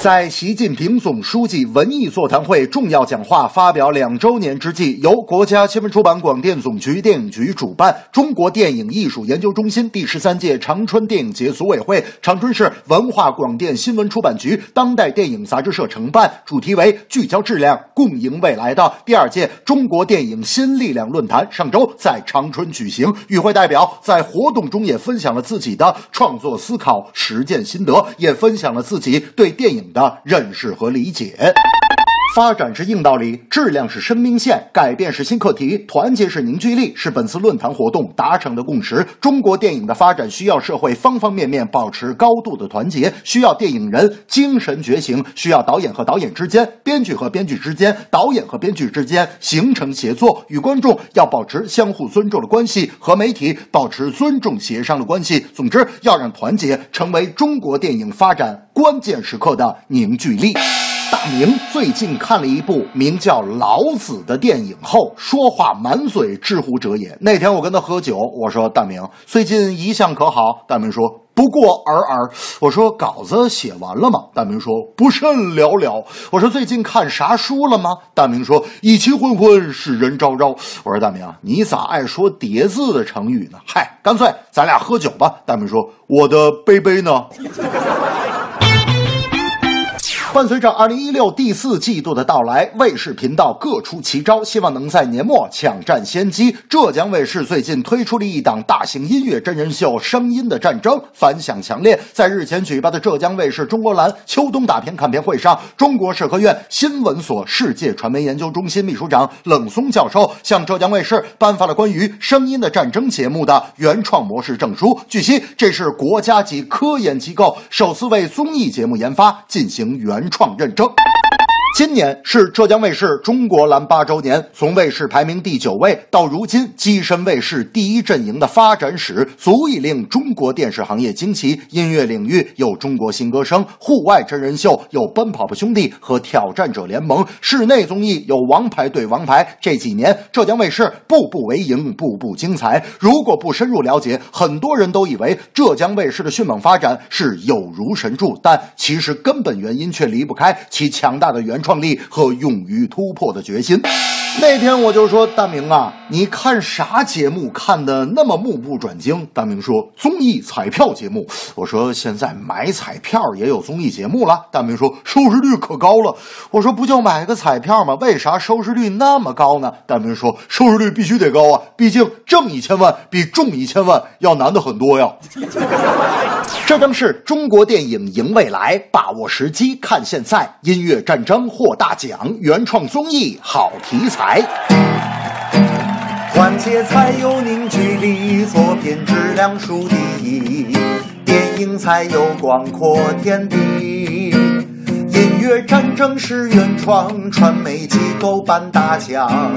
在习近平总书记文艺座谈会重要讲话发表两周年之际，由国家新闻出版广电总局电影局主办，中国电影艺术研究中心第十三届长春电影节组委会、长春市文化广电新闻出版局当代电影杂志社承办，主题为“聚焦质量，共赢未来”的第二届中国电影新力量论坛上周在长春举行。与会代表在活动中也分享了自己的创作思考、实践心得，也分享了自己对电影的认识和理解。发展是硬道理，质量是生命线，改变是新课题，团结是凝聚力，是本次论坛活动达成的共识。中国电影的发展需要社会方方面面保持高度的团结，需要电影人精神觉醒，需要导演和导演之间、编剧和编剧之间、导演和编剧之间形成协作，与观众要保持相互尊重的关系，和媒体保持尊重协商的关系。总之，要让团结成为中国电影发展关键时刻的凝聚力。大明最近看了一部名叫《老子》的电影后，说话满嘴“知乎者也”。那天我跟他喝酒，我说：“大明，最近一向可好？”大明说：“不过尔尔。”我说：“稿子写完了吗？”大明说：“不甚了了。”我说：“最近看啥书了吗？”大明说：“以气昏昏，使人昭昭。”我说：“大明，你咋爱说叠字的成语呢？”嗨，干脆咱俩喝酒吧。大明说：“我的杯杯呢？”伴随着二零一六第四季度的到来，卫视频道各出奇招，希望能在年末抢占先机。浙江卫视最近推出了一档大型音乐真人秀《声音的战争》，反响强烈。在日前举办的浙江卫视中国蓝秋冬大片看片会上，中国社科院新闻所世界传媒研究中心秘书长冷松教授向浙江卫视颁发了关于《声音的战争》节目的原创模式证书。据悉，这是国家级科研机构首次为综艺节目研发进行原。原创认证。今年是浙江卫视中国蓝八周年，从卫视排名第九位到如今跻身卫视第一阵营的发展史，足以令中国电视行业惊奇。音乐领域有《中国新歌声》，户外真人秀有《奔跑吧兄弟》和《挑战者联盟》，室内综艺有《王牌对王牌》。这几年，浙江卫视步步为营，步步精彩。如果不深入了解，很多人都以为浙江卫视的迅猛发展是有如神助，但其实根本原因却离不开其强大的原。创立和勇于突破的决心。那天我就说大明啊，你看啥节目看的那么目不转睛？大明说综艺彩票节目。我说现在买彩票也有综艺节目了。大明说收视率可高了。我说不就买个彩票吗？为啥收视率那么高呢？大明说收视率必须得高啊，毕竟挣一千万比中一千万要难的很多呀。这正是中国电影赢未来，把握时机看现在，音乐战争获大奖，原创综艺好题材，团结才有凝聚力，作品质量数第一，电影才有广阔天地，音乐战争是原创，传媒机构颁大奖，